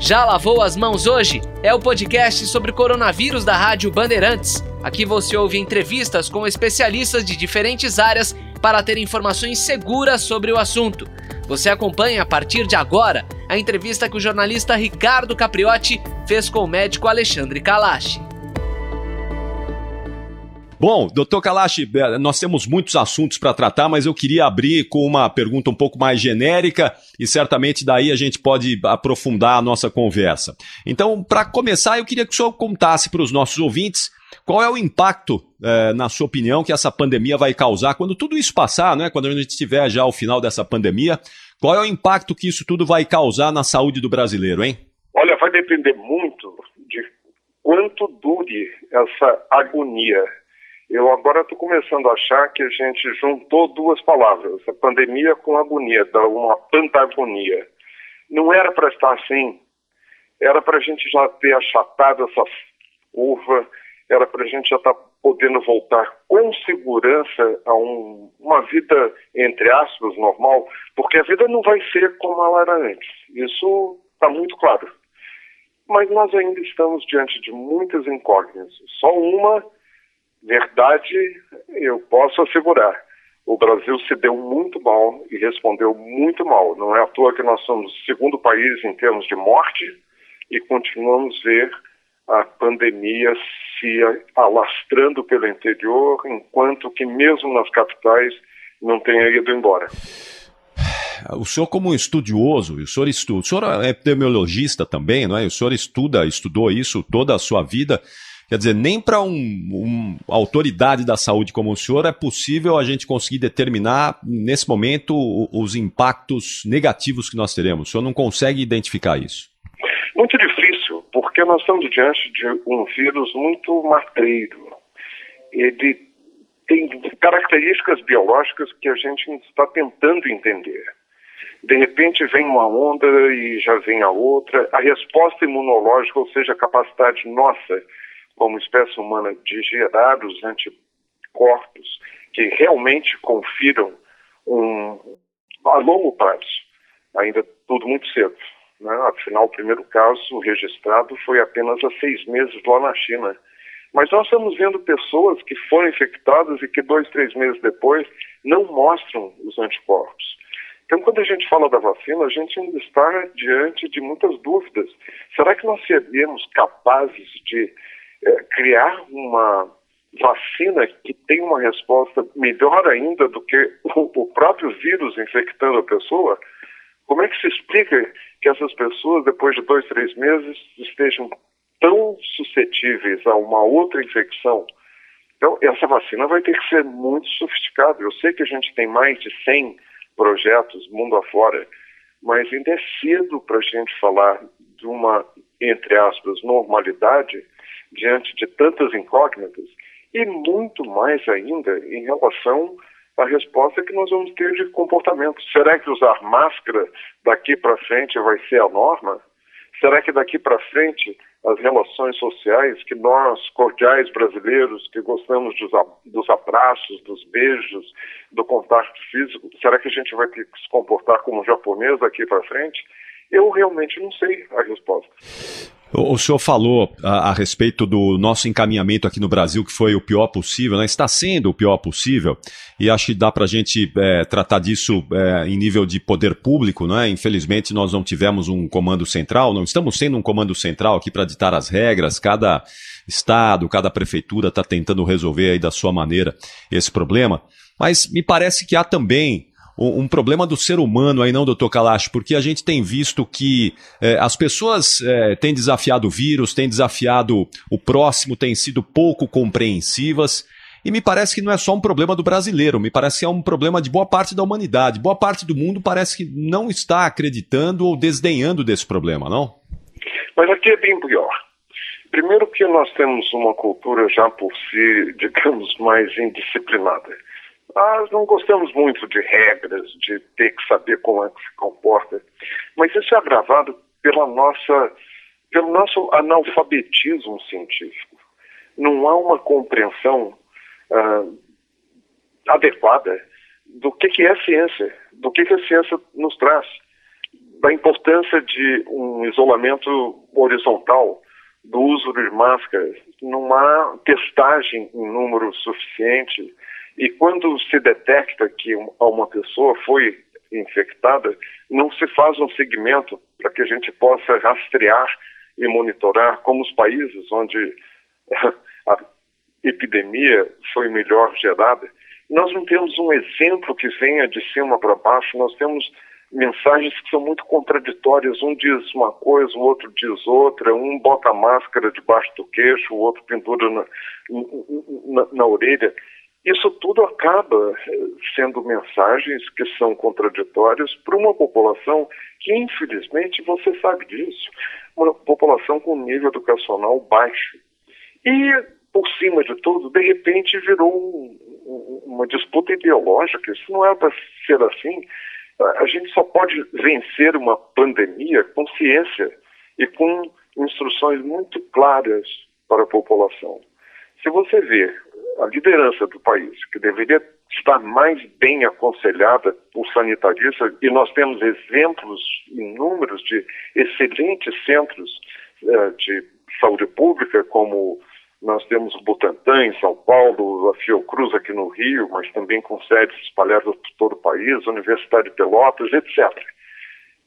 Já lavou as mãos hoje? É o podcast sobre coronavírus da Rádio Bandeirantes. Aqui você ouve entrevistas com especialistas de diferentes áreas para ter informações seguras sobre o assunto. Você acompanha a partir de agora a entrevista que o jornalista Ricardo Capriotti fez com o médico Alexandre Kalash. Bom, doutor Kalash, eh, nós temos muitos assuntos para tratar, mas eu queria abrir com uma pergunta um pouco mais genérica e certamente daí a gente pode aprofundar a nossa conversa. Então, para começar, eu queria que o senhor contasse para os nossos ouvintes qual é o impacto, eh, na sua opinião, que essa pandemia vai causar quando tudo isso passar, né? quando a gente estiver já ao final dessa pandemia. Qual é o impacto que isso tudo vai causar na saúde do brasileiro, hein? Olha, vai depender muito de quanto dure essa agonia eu agora estou começando a achar que a gente juntou duas palavras, a pandemia com a agonia, dá uma pantagonia. Não era para estar assim, era para a gente já ter achatado essa curva, era para a gente já estar tá podendo voltar com segurança a um, uma vida, entre aspas, normal, porque a vida não vai ser como ela era antes. Isso está muito claro. Mas nós ainda estamos diante de muitas incógnitas. Só uma Verdade, eu posso assegurar. O Brasil se deu muito mal e respondeu muito mal. Não é à toa que nós somos o segundo país em termos de morte e continuamos a ver a pandemia se alastrando pelo interior, enquanto que mesmo nas capitais não tenha ido embora. O senhor, como estudioso, o senhor estuda, o senhor é epidemiologista também, não é? O senhor estuda, estudou isso toda a sua vida. Quer dizer, nem para um, um, autoridade da saúde como o senhor é possível a gente conseguir determinar, nesse momento, os impactos negativos que nós teremos. O senhor não consegue identificar isso? Muito difícil, porque nós estamos diante de um vírus muito matreiro. Ele tem características biológicas que a gente está tentando entender. De repente vem uma onda e já vem a outra. A resposta imunológica, ou seja, a capacidade nossa como espécie humana de gerar os anticorpos que realmente confiram um, a longo prazo, ainda tudo muito cedo. Né? Afinal, o primeiro caso registrado foi apenas há seis meses lá na China. Mas nós estamos vendo pessoas que foram infectadas e que dois, três meses depois não mostram os anticorpos. Então, quando a gente fala da vacina, a gente ainda está diante de muitas dúvidas. Será que nós seríamos capazes de criar uma vacina que tem uma resposta melhor ainda do que o próprio vírus infectando a pessoa, como é que se explica que essas pessoas, depois de dois, três meses, estejam tão suscetíveis a uma outra infecção? Então, essa vacina vai ter que ser muito sofisticada. Eu sei que a gente tem mais de 100 projetos mundo afora, mas ainda é cedo para a gente falar de uma, entre aspas, normalidade diante de tantas incógnitas e muito mais ainda em relação à resposta que nós vamos ter de comportamento. Será que usar máscara daqui para frente vai ser a norma? Será que daqui para frente as relações sociais que nós, cordiais brasileiros, que gostamos dos, abraços, dos beijos, do contato físico, será que a gente vai ter que se comportar como japonês daqui para frente? Eu realmente não sei a resposta. O, senhor falou a, a, respeito do nosso encaminhamento aqui no Brasil, que foi o pior possível, né? está sendo o pior possível, e acho que dá para a gente é, tratar disso é, em nível de poder público. Né? Infelizmente, nós não tivemos um comando central, não estamos tendo um comando central aqui para ditar as regras, cada estado, cada prefeitura está tentando resolver aí da sua maneira esse problema, mas me parece que há também um, problema do ser humano aí, não, doutor Kalash? Porque a gente tem visto que é, as pessoas é, têm desafiado o vírus, têm desafiado o próximo, têm sido pouco compreensivas. E me parece que não é só um problema do brasileiro, me parece que é um problema de boa parte da humanidade. Boa parte do mundo parece que não está acreditando ou desdenhando desse problema, não? Mas aqui é bem pior. Primeiro que nós temos uma cultura já por si, digamos, mais indisciplinada. Nós não gostamos muito de regras, de ter que saber como é que se comporta, mas isso é agravado pela nossa, pelo nosso analfabetismo científico. Não há uma compreensão uh, adequada do que, que é ciência, do que, que a ciência nos traz. da importância de um isolamento horizontal, do uso de máscaras, não há testagem em número suficiente. E quando se detecta que uma pessoa foi infectada, não se faz um segmento para que a gente possa rastrear e monitorar, como os países onde a epidemia foi melhor gerada. Nós não temos um exemplo que venha de cima para baixo, nós temos mensagens que são muito contraditórias. Um diz uma coisa, o outro diz outra. Um bota a máscara debaixo do queixo, o outro pendura na, na, na orelha. Isso tudo acaba eh, sendo mensagens que são contraditórias para uma população que, infelizmente, você sabe disso, uma população com nível educacional baixo. E, por cima de tudo, de repente virou um, uma disputa ideológica. Isso não é para ser assim. A gente só pode vencer uma pandemia com ciência e com instruções muito claras para a população. Se você vê a liderança do país, que deveria estar mais bem aconselhada por sanitaristas, e nós temos exemplos inúmeros de excelentes centros uh, de saúde pública, como nós temos o Butantan em São Paulo, a Fiocruz aqui no Rio, mas também com sedes espalhadas por todo o país, Universidade de Pelotas, etc.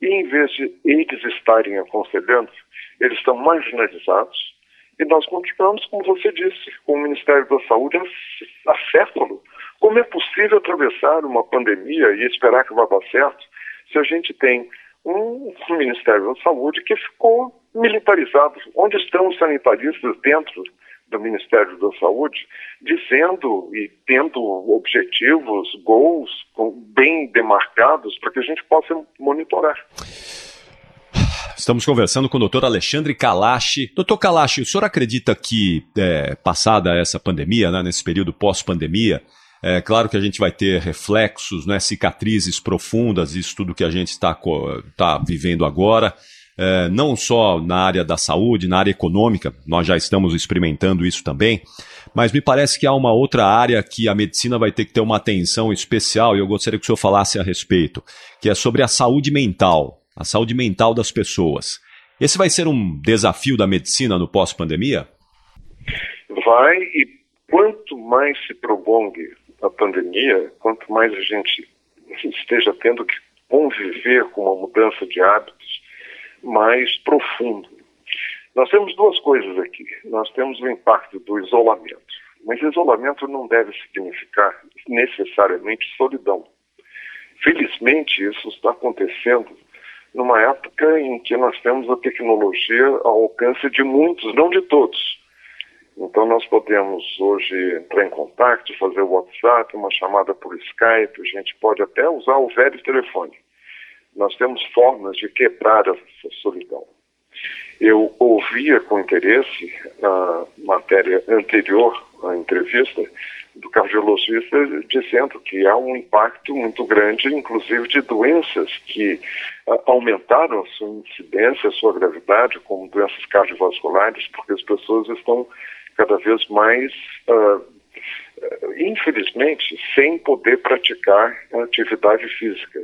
E em vez de eles estarem aconselhando, eles estão marginalizados e nós continuamos, como você disse, com o Ministério da Saúde acéfalo. Como é possível atravessar uma pandemia e esperar que vá dar certo se a gente tem um Ministério da Saúde que ficou militarizado? Onde estão os sanitaristas dentro do Ministério da Saúde, dizendo e tendo objetivos, goals bem demarcados para que a gente possa monitorar. Estamos conversando com o doutor Alexandre Kalashi. Doutor Kalashi, o senhor acredita que, é, passada essa pandemia, né, nesse período pós-pandemia, é claro que a gente vai ter reflexos, né, cicatrizes profundas, isso tudo que a gente está tá vivendo agora é, não só na área da saúde, na área econômica, nós já estamos experimentando isso também, mas me parece que há uma outra área que a medicina vai ter que ter uma atenção especial e eu gostaria que o senhor falasse a respeito, que é sobre a saúde mental, a saúde mental das pessoas. Esse vai ser um desafio da medicina no pós-pandemia? Vai, e quanto mais se prolongue a pandemia, quanto mais a gente esteja tendo que conviver com uma mudança de hábitos, mais profundo. Nós temos duas coisas aqui. Nós temos o impacto do isolamento. Mas isolamento não deve significar necessariamente solidão. Felizmente, isso está acontecendo numa época em que nós temos a tecnologia ao alcance de muitos, não de todos. Então, nós podemos hoje entrar em contato, fazer o WhatsApp, uma chamada por Skype, a gente pode até usar o velho telefone nós temos formas de quebrar essa solidão. Eu ouvia com interesse a matéria anterior à entrevista do cardiologista dizendo que há um impacto muito grande, inclusive de doenças que uh, aumentaram a sua incidência, a sua gravidade, como doenças cardiovasculares, porque as pessoas estão cada vez mais, uh, infelizmente, sem poder praticar atividade física.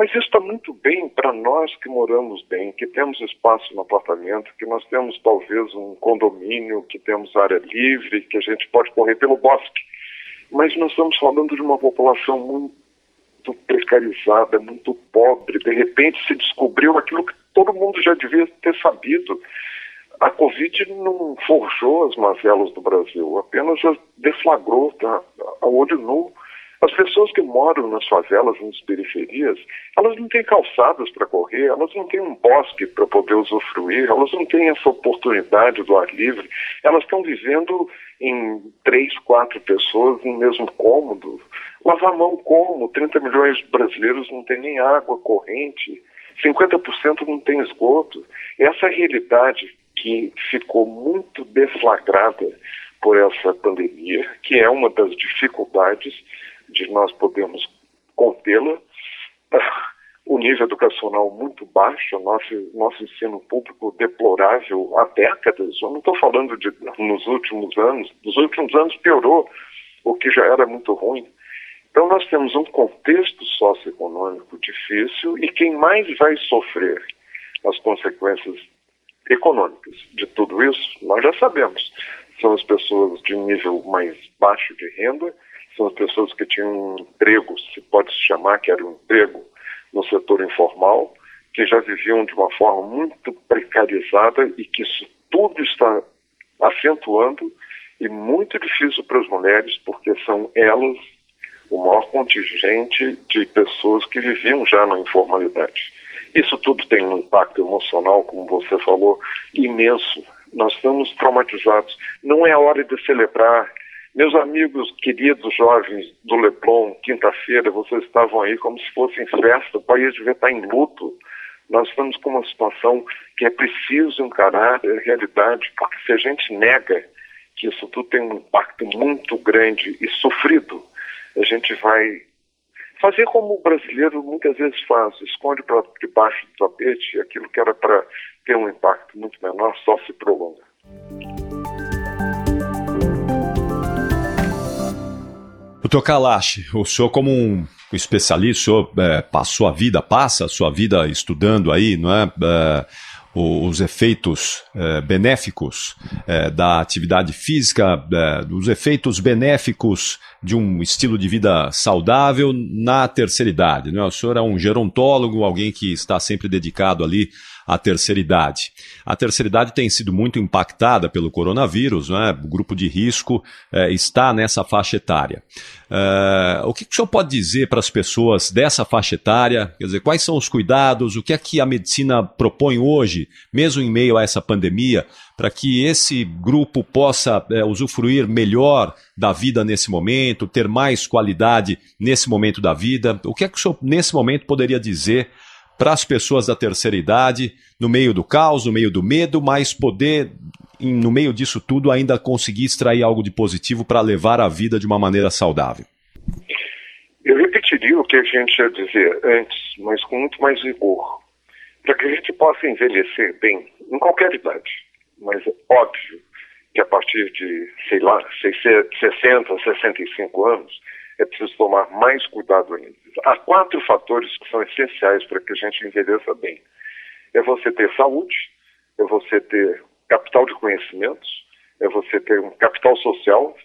Mas isso está muito bem para nós que moramos bem, que temos espaço no apartamento, que nós temos talvez um condomínio, que temos área livre, que a gente pode correr pelo bosque. Mas nós estamos falando de uma população muito precarizada, muito pobre. De repente se descobriu aquilo que todo mundo já devia ter sabido. A Covid não forjou as mazelas do Brasil, apenas as deflagrou tá, a olho nu. As pessoas que moram nas favelas, nas periferias, elas não têm calçadas para correr, elas não têm um bosque para poder usufruir, elas não têm essa oportunidade do ar livre, elas estão vivendo em três, quatro pessoas no mesmo cômodo. Lavar mão como? 30 milhões de brasileiros não têm nem água corrente, 50% não tem esgoto. Essa realidade que ficou muito deflagrada por essa pandemia, que é uma das dificuldades de nós podermos contê-la. O nível educacional muito baixo, nosso, nosso ensino público deplorável há décadas. Eu não estou falando de nos últimos anos. Nos últimos anos piorou, o que já era muito ruim. Então, nós temos um contexto socioeconômico difícil e quem mais vai sofrer as consequências econômicas de tudo isso, nós já sabemos. São as pessoas de nível mais baixo de renda, são as pessoas que tinham um emprego, se pode chamar que era um emprego no setor informal, que já viviam de uma forma muito precarizada e que isso tudo está acentuando e muito difícil para as mulheres, porque são elas o maior contingente de pessoas que viviam já na informalidade. Isso tudo tem um impacto emocional, como você falou, imenso. Nós estamos traumatizados. Não é hora de celebrar. Meus amigos queridos jovens do Leblon, quinta-feira, vocês estavam aí como se fossem festa, o país devia estar em luto. Nós estamos com uma situação que é preciso encarar a realidade, porque se a gente nega que isso tudo tem um impacto muito grande e sofrido, a gente vai fazer como o brasileiro muitas vezes faz, esconde para debaixo do tapete aquilo que era para ter um impacto muito menor só se prolonga. Doutor Kalash, o senhor como um especialista, o senhor é, passou a vida, passa a sua vida estudando aí, não é? é os efeitos é, benéficos é, da atividade física, é, os efeitos benéficos de um estilo de vida saudável na terceira idade. Né? O senhor é um gerontólogo, alguém que está sempre dedicado ali à terceira idade. A terceira idade tem sido muito impactada pelo coronavírus, né? o grupo de risco é, está nessa faixa etária. É, o que, que o senhor pode dizer para as pessoas dessa faixa etária? Quer dizer, quais são os cuidados? O que é que a medicina propõe hoje, mesmo em meio a essa pandemia, para que esse grupo possa é, usufruir melhor da vida nesse momento, ter mais qualidade nesse momento da vida? O que é que o senhor, nesse momento, poderia dizer para as pessoas da terceira idade, no meio do caos, no meio do medo, mas poder, no meio disso tudo, ainda conseguir extrair algo de positivo para levar a vida de uma maneira saudável? Eu repetiria o que a gente ia dizer antes, mas com muito mais rigor. Para que a gente possa envelhecer bem, em qualquer idade, mas é óbvio que a partir de, sei lá, 60, 65 anos, é preciso tomar mais cuidado ainda. Há quatro fatores que são essenciais para que a gente envelheça bem. É você ter saúde, é você ter capital de conhecimentos, é você ter um capital social,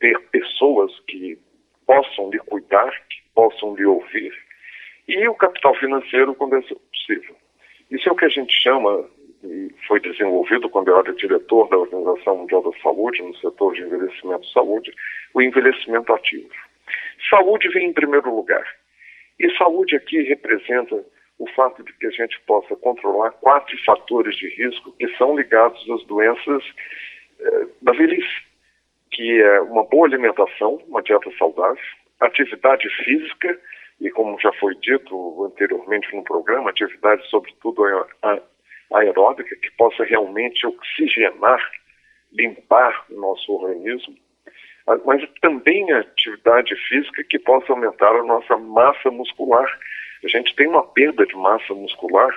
ter pessoas que possam lhe cuidar, que possam lhe ouvir, e o capital financeiro quando é possível. Isso é o que a gente chama, e foi desenvolvido quando eu era diretor da Organização Mundial da Saúde, no setor de envelhecimento e saúde, o envelhecimento ativo. Saúde vem em primeiro lugar. E saúde aqui representa o fato de que a gente possa controlar quatro fatores de risco que são ligados às doenças eh, da velhice, que é uma boa alimentação, uma dieta saudável, atividade física, e como já foi dito anteriormente no programa, atividade sobretudo aeróbica, que possa realmente oxigenar, limpar o nosso organismo, mas também a atividade física que possa aumentar a nossa massa muscular. A gente tem uma perda de massa muscular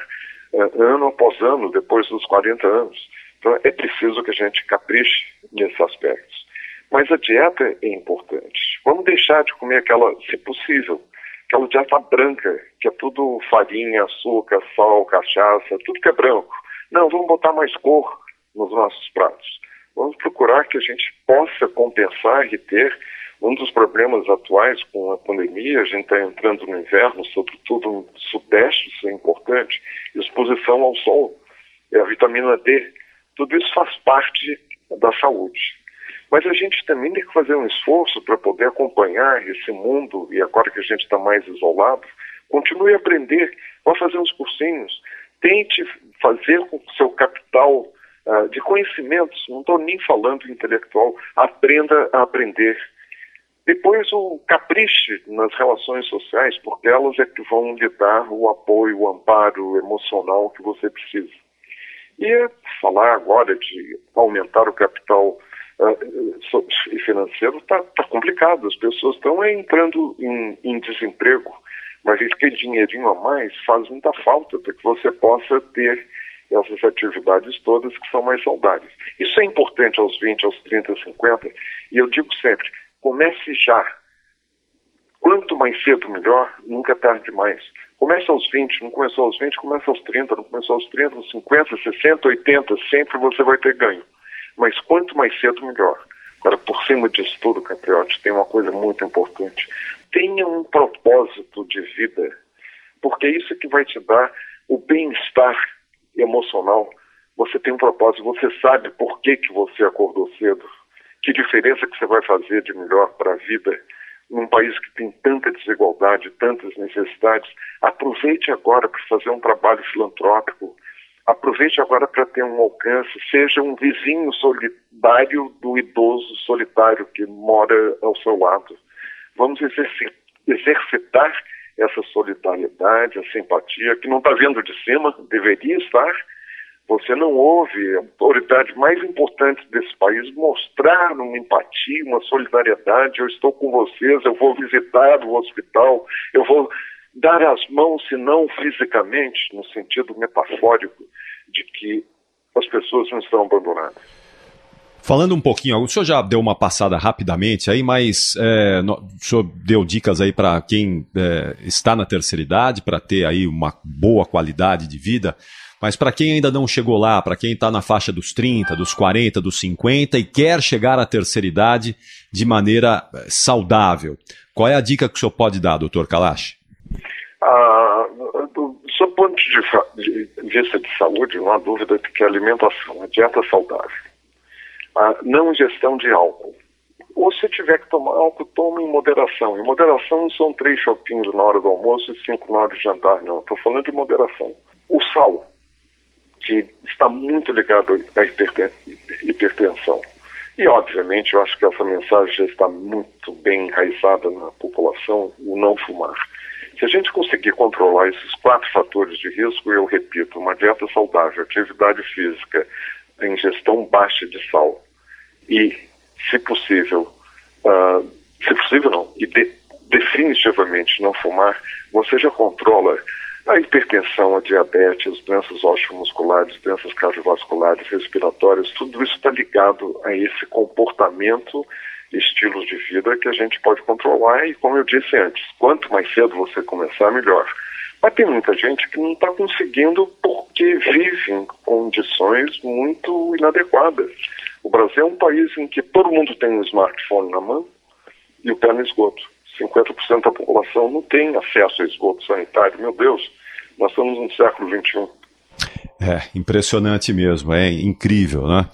uh, ano após ano, depois dos 40 anos. Então é preciso que a gente capriche nesses aspectos. Mas a dieta é importante. Vamos deixar de comer aquela, se possível, aquela dieta branca, que é tudo farinha, açúcar, sal, cachaça, tudo que é branco. Não, vamos botar mais cor nos nossos pratos. Vamos procurar que a gente possa compensar e ter um dos problemas atuais com a pandemia, a gente está entrando no inverno, sobretudo no sudeste, isso é importante, exposição ao sol, e a vitamina D, tudo isso faz parte da saúde. Mas a gente também tem que fazer um esforço para poder acompanhar esse mundo, e agora que a gente está mais isolado, continue a aprender, vá fazer uns cursinhos, tente fazer com que o seu capital uh, de conhecimentos, não estou nem falando intelectual, aprenda a aprender. Depois o capriche nas relações sociais, porque elas é que vão lhe dar o apoio, o amparo emocional que você precisa. E falar agora de aumentar o capital uh, financeiro está tá complicado. As pessoas estão entrando em, em desemprego, mas esse dinheirinho a mais faz muita falta para que você possa ter essas atividades todas que são mais saudáveis. Isso é importante aos 20, aos 30, 50, e eu digo sempre, comece já. Quanto mais cedo, melhor, nunca é tarde demais. Começa aos 20, não começou aos 20, começa aos 30, não começou aos 30, aos 50, 60, 80, sempre você vai ter ganho. Mas quanto mais cedo, melhor. Agora, por cima disso tudo, Capriotti, tem uma coisa muito importante. Tenha um propósito de vida, porque é isso que vai te dar o bem-estar emocional. Você tem um propósito, você sabe por que, que você acordou cedo, que diferença que você vai fazer de melhor para a vida num país que tem tanta desigualdade, tantas necessidades. Aproveite agora para fazer um trabalho filantrópico. Aproveite agora para ter um alcance. Seja um vizinho solidário do idoso solitário que mora ao seu lado. Vamos exercitar essa solidariedade, a simpatia, que não está vendo de cima, deveria estar você não ouve a autoridade mais importante desse país mostrar uma empatia, uma solidariedade. Eu estou com vocês, eu vou visitar o hospital, eu vou dar as mãos, se não fisicamente, no sentido metafórico, de que as pessoas não estão abandonadas. Falando um pouquinho, o senhor já deu uma passada rapidamente aí, mas é, no, o senhor deu dicas aí para quem é, está na terceira idade, para ter aí uma boa qualidade de vida. Mas para quem ainda não chegou lá, para quem está na faixa dos 30, dos 40, dos 50 e quer chegar à terceira idade de maneira eh, saudável, qual é a dica que o senhor pode dar, doutor Kalash? Ah, do seu ponto de, vista de saúde, não há dúvida de que a alimentação, a dieta saudável, a não ingestão de álcool, ou se tiver que tomar álcool, tome em moderação. Em moderação não são três chopinhos na hora do almoço e cinco na hora de jantar, não. Estou falando de moderação. O sal que está muito ligado à hipertensão. E, obviamente, eu acho que essa mensagem já está muito bem enraizada na população, o não fumar. Se a gente conseguir controlar esses quatro fatores de risco, eu repito, uma dieta saudável, atividade física, ingestão baixa de sal e, se possível, uh, se possível não, e de, definitivamente não fumar, você já controla a hipertensão, a diabetes, doenças osteomusculares, doenças cardiovasculares, respiratórias, tudo isso está ligado a esse comportamento, estilos de vida que a gente pode controlar e, como eu disse antes, quanto mais cedo você começar, melhor. Mas tem muita gente que não está conseguindo porque vive em condições muito inadequadas. O Brasil é um país em que todo mundo tem um smartphone na mão e o pé no esgoto. 50% da população não tem acesso a esgoto sanitário. Meu Deus, nós estamos no século XXI. É, impressionante mesmo, é incrível, né?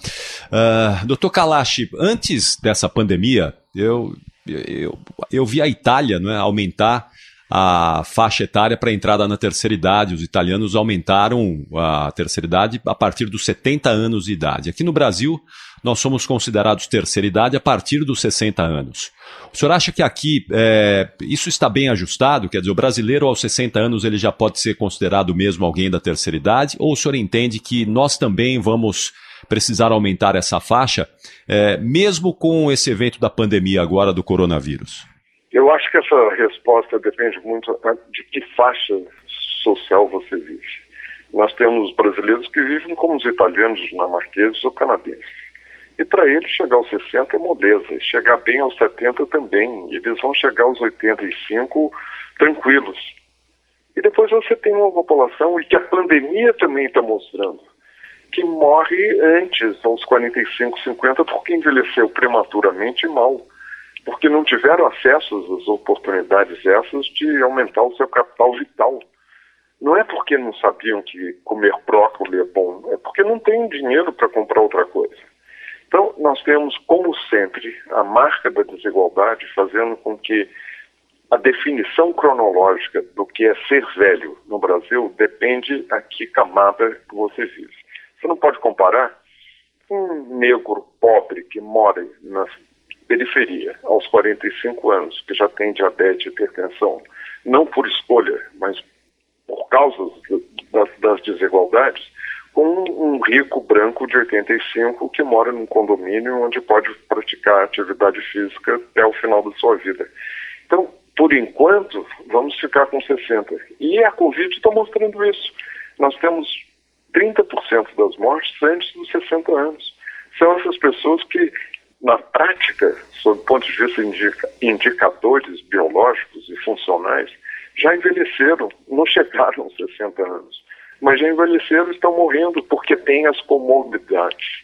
Uh, Doutor Kalash, antes dessa pandemia, eu, eu, eu vi a Itália é, aumentar a faixa etária para entrada na terceira idade. Os italianos aumentaram a terceira idade a partir dos 70 anos de idade. Aqui no Brasil, nós somos considerados terceira idade a partir dos 60 anos. O senhor acha que aqui é, isso está bem ajustado? Quer dizer, o brasileiro aos 60 anos ele já pode ser considerado mesmo alguém da terceira idade? Ou o senhor entende que nós também vamos precisar aumentar essa faixa, é, mesmo com esse evento da pandemia agora do coronavírus? Eu acho que essa resposta depende muito de que faixa social você vive. Nós temos brasileiros que vivem como os italianos, dinamarqueses ou canadenses. E para eles chegar aos 60 é moleza, e chegar bem aos 70 também. E eles vão chegar aos 85 tranquilos. E depois você tem uma população, e que a pandemia também está mostrando, que morre antes, aos 45, 50, porque envelheceu prematuramente mal. Porque não tiveram acesso às oportunidades essas de aumentar o seu capital vital. Não é porque não sabiam que comer brócolis é bom, é porque não tem dinheiro para comprar outra coisa. Então, nós temos, como sempre, a marca da desigualdade fazendo com que a definição cronológica do que é ser velho no Brasil depende a que camada você vive. Você não pode comparar um negro pobre que mora na periferia aos 45 anos, que já tem diabetes e hipertensão, não por escolha, mas por causa das, das desigualdades, com um rico branco de 85 que mora num condomínio onde pode praticar atividade física até o final da sua vida. Então, por enquanto, vamos ficar com 60. E a Covid está mostrando isso. Nós temos 30% das mortes antes dos 60 anos. São essas pessoas que na prática, sob o ponto de vista indica, indicadores biológicos e funcionais, já envelheceram, não chegaram aos 60 anos, mas já envelheceram e estão morrendo porque têm as comorbidades.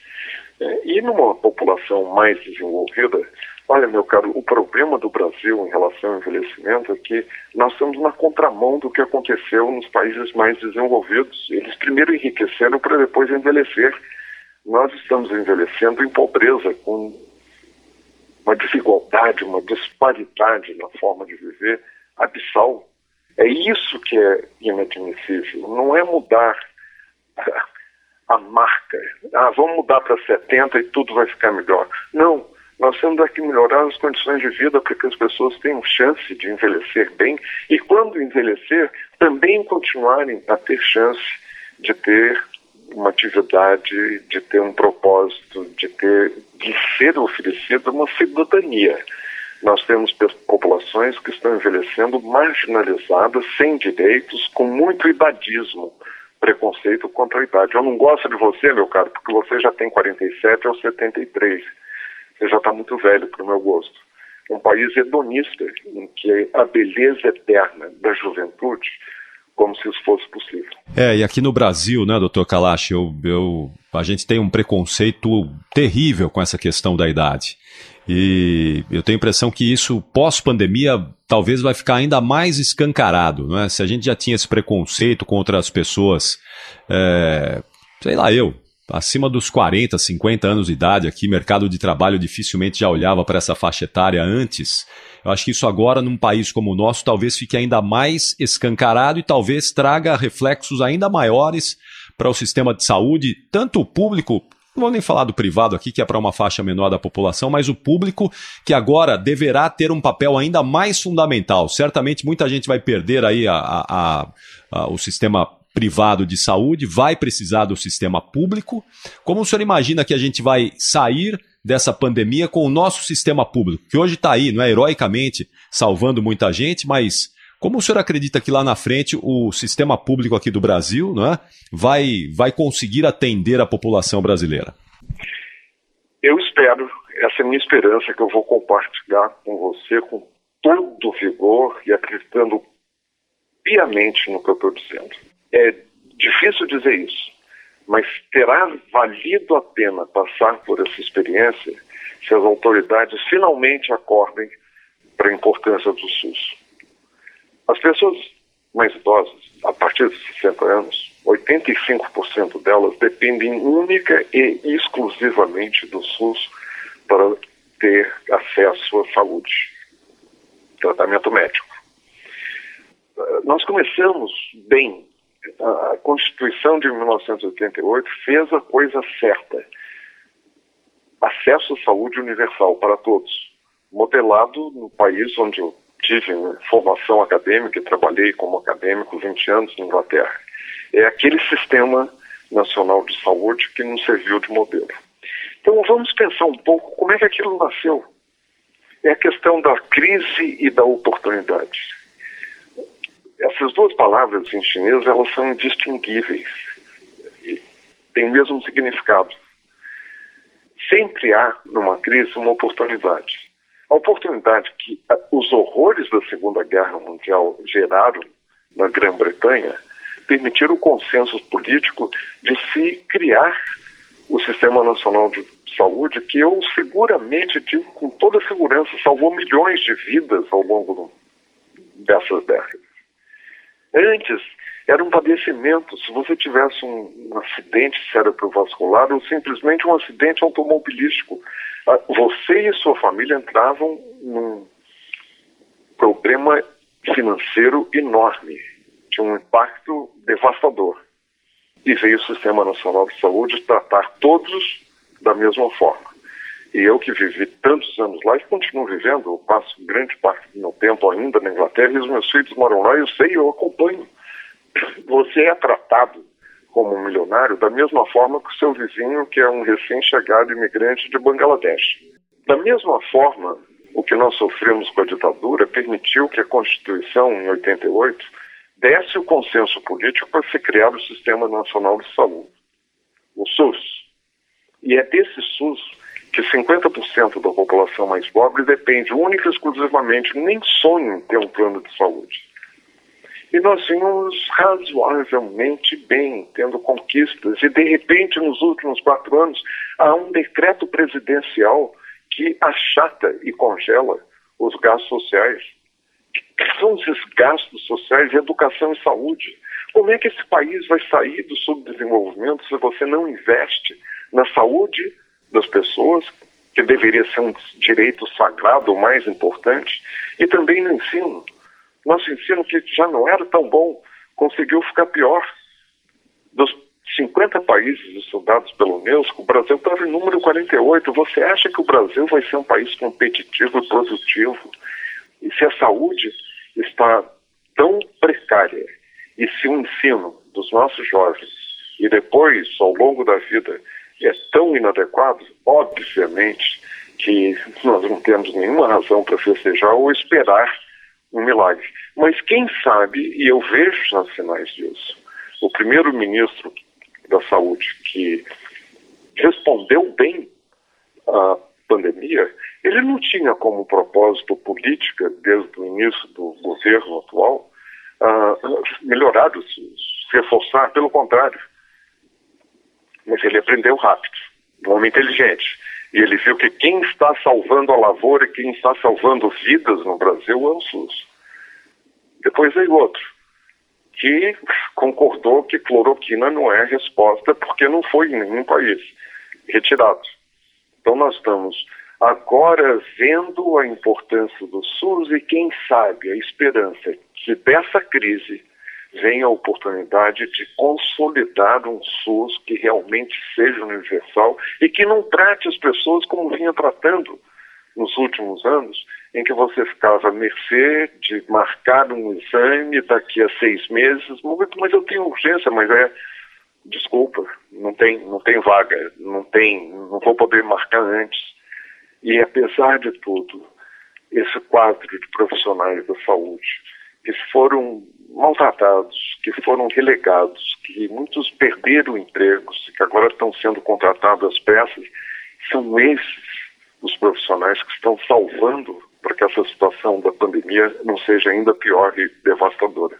É, e numa população mais desenvolvida, olha, meu caro, o problema do Brasil em relação ao envelhecimento é que nós estamos na contramão do que aconteceu nos países mais desenvolvidos. Eles primeiro enriqueceram para depois envelhecer. Nós estamos envelhecendo em pobreza, com uma desigualdade, uma disparidade na forma de viver abissal. É isso que é inadmissível. Não é mudar a marca. Ah, vamos mudar para 70 e tudo vai ficar melhor. Não. Nós temos que melhorar as condições de vida para que as pessoas tenham chance de envelhecer bem e, quando envelhecer, também continuarem a ter chance de ter uma atividade, de ter um propósito, de ter, de ser oferecida uma cidadania. Nós temos populações que estão envelhecendo marginalizadas, sem direitos, com muito idadismo, preconceito contra a idade. Eu não gosto de você, meu caro, porque você já tem 47 ou 73. Você já está muito velho para o meu gosto. Um país hedonista, em que a beleza eterna da juventude como se isso fosse possível. É, e aqui no Brasil, né, doutor Kalash, eu, eu, a gente tem um preconceito terrível com essa questão da idade. E eu tenho a impressão que isso, pós-pandemia, talvez vai ficar ainda mais escancarado. Não é? Se a gente já tinha esse preconceito contra as pessoas, é, sei lá, eu, acima dos 40, 50 anos de idade aqui, mercado de trabalho dificilmente já olhava para essa faixa etária antes. Eu acho que isso agora, num país como o nosso, talvez fique ainda mais escancarado e talvez traga reflexos ainda maiores para o sistema de saúde, tanto o público não vou nem falar do privado aqui, que é para uma faixa menor da população, mas o público que agora deverá ter um papel ainda mais fundamental. Certamente muita gente vai perder aí a, a, a, o sistema privado de saúde, vai precisar do sistema público. Como o senhor imagina que a gente vai sair dessa pandemia com o nosso sistema público, que hoje está aí, não é heroicamente salvando muita gente, mas como o senhor acredita que lá na frente o sistema público aqui do Brasil não é, vai, vai conseguir atender a população brasileira? Eu espero, essa é a minha esperança que eu vou compartilhar com você com todo o vigor e acreditando piamente no que eu estou dizendo. É difícil dizer isso, mas terá valido a pena passar por essa experiência se as autoridades finalmente acordem para a importância do SUS. As pessoas mais idosas, a partir de 60 anos, 85% delas dependem única e exclusivamente do SUS para ter acesso à saúde, tratamento médico. Nós começamos bem a Constituição de 1988 fez a coisa certa. Acesso à saúde universal para todos, modelado no país onde eu tive formação acadêmica e trabalhei como acadêmico 20 anos na Inglaterra. É aquele sistema nacional de saúde que nos serviu de modelo. Então vamos pensar um pouco como é que aquilo nasceu. É a questão da crise e da oportunidade. Essas duas palavras em chinês, elas são indistinguíveis. Têm o mesmo significado. Sempre há, numa crise, uma oportunidade. A oportunidade que os horrores da Segunda Guerra Mundial geraram na Grã-Bretanha permitiram o consenso político de se criar o Sistema Nacional de Saúde, que eu seguramente digo com toda segurança salvou milhões de vidas ao longo dessas décadas. Antes, era um padecimento. Se você tivesse um, um acidente cerebrovascular ou simplesmente um acidente automobilístico, ah, você e sua família entravam num problema financeiro enorme, de um impacto devastador. E veio o Sistema Nacional de Saúde tratar todos da mesma forma. E eu que vivi tantos anos lá e continuo vivendo, eu passo grande parte do meu tempo ainda na Inglaterra e os meus filhos moram lá, eu sei, eu acompanho. Você é tratado como um milionário da mesma forma que o seu vizinho, que é um recém-chegado imigrante de Bangladesh. Da mesma forma, o que nós sofremos com a ditadura permitiu que a Constituição, em 88, desse o consenso político para se criar o Sistema Nacional de Saúde, o SUS. E é desse SUS que 50% da população mais pobre depende única e exclusivamente, nem sonha em ter um plano de saúde. E nós vimos razoavelmente bem, tendo conquistas, e de repente, nos últimos quatro anos, há um decreto presidencial que achata e congela os gastos sociais. Que são esses gastos sociais, educação e saúde? Como é que esse país vai sair do subdesenvolvimento se você não investe na saúde das pessoas, que deveria ser um direito sagrado, mais importante, e também no ensino? Nosso ensino, que já não era tão bom, conseguiu ficar pior. Dos 50 países estudados pelo Unesco, o Brasil estava em número 48. Você acha que o Brasil vai ser um país competitivo e produtivo? E se a saúde está tão precária e se o ensino dos nossos jovens e depois, ao longo da vida, é tão inadequado, obviamente que nós não temos nenhuma razão para festejar ou esperar um milagre. Mas quem sabe, e eu vejo já sinais disso, o primeiro-ministro da Saúde que respondeu bem à pandemia, ele não tinha como propósito política, desde o início do governo atual, uh, melhorar SUS, reforçar, pelo contrário. Mas ele aprendeu rápido, um homem inteligente. E ele viu que quem está salvando a lavoura e quem está salvando vidas no Brasil é o SUS. Depois veio outro, que concordou que cloroquina não é a resposta porque não foi em nenhum país retirado. Então nós estamos agora vendo a importância do SUS e quem sabe a esperança que dessa crise vem a oportunidade de consolidar um SUS que realmente seja universal e que não trate as pessoas como vinha tratando nos últimos anos, em que você ficava à mercê de marcar um exame daqui a seis meses, mas eu tenho urgência, mas é desculpa, não tem, não tem vaga, não tem, não vou poder marcar antes. E apesar de tudo, esse quadro de profissionais da saúde que foram maltratados, que foram relegados, que muitos perderam empregos, que agora estão sendo contratados às peças, são esses os profissionais que estão salvando para que essa situação da pandemia não seja ainda pior e devastadora.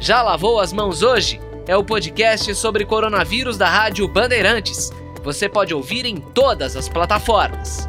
Já lavou as mãos hoje? É o podcast sobre coronavírus da Rádio Bandeirantes. Você pode ouvir em todas as plataformas.